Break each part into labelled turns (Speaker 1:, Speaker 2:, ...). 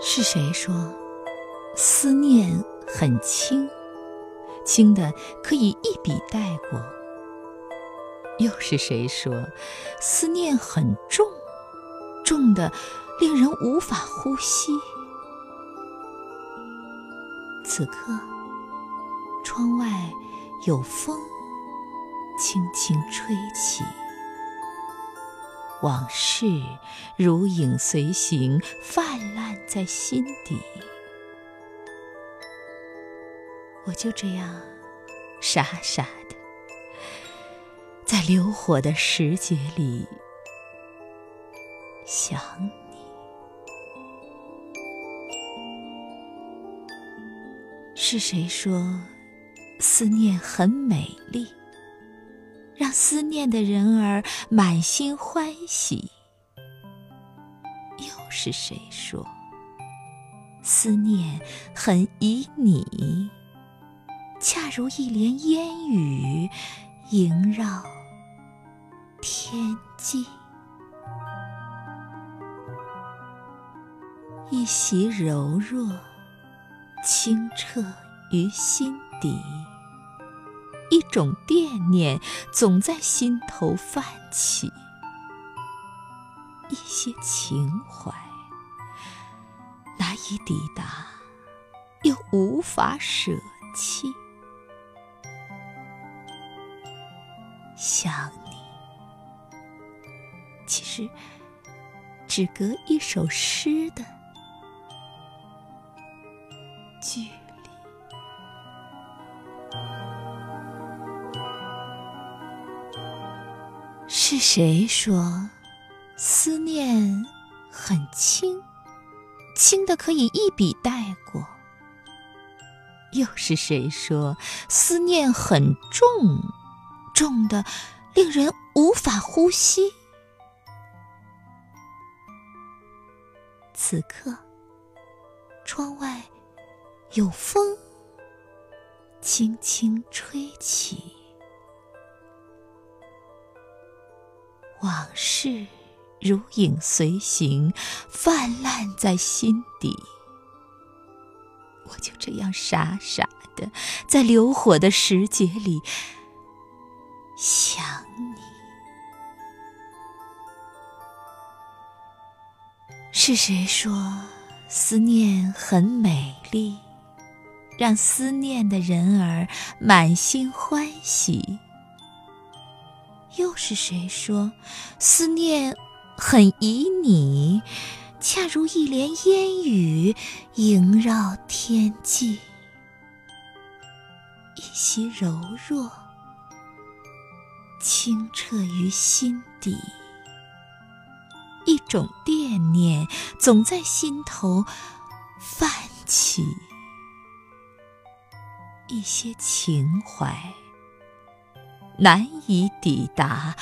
Speaker 1: 是谁说思念很轻，轻的可以一笔带过？又是谁说思念很重，重的令人无法呼吸？此刻，窗外有风轻轻吹起。往事如影随形，泛滥在心底。我就这样傻傻的，在流火的时节里想你。是谁说思念很美丽？让思念的人儿满心欢喜。又是谁说思念很旖旎，恰如一帘烟雨萦绕天际，一袭柔弱清澈于心底。一种惦念总在心头泛起，一些情怀难以抵达，又无法舍弃。想你，其实只隔一首诗的距离。是谁说思念很轻，轻的可以一笔带过？又是谁说思念很重，重的令人无法呼吸？此刻，窗外有风轻轻吹起。往事如影随形，泛滥在心底。我就这样傻傻的，在流火的时节里想你。是谁说思念很美丽，让思念的人儿满心欢喜？又是谁说思念很旖旎，恰如一帘烟雨萦绕天际，一袭柔弱清澈于心底，一种惦念总在心头泛起，一些情怀。难以抵达，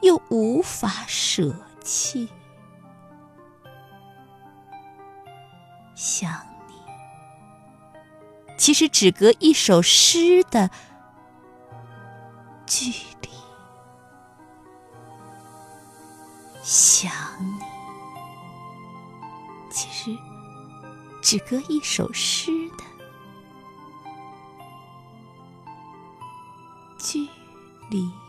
Speaker 1: 又无法舍气。想你，其实只隔一首诗的距离。想你，其实只隔一首诗的距。离。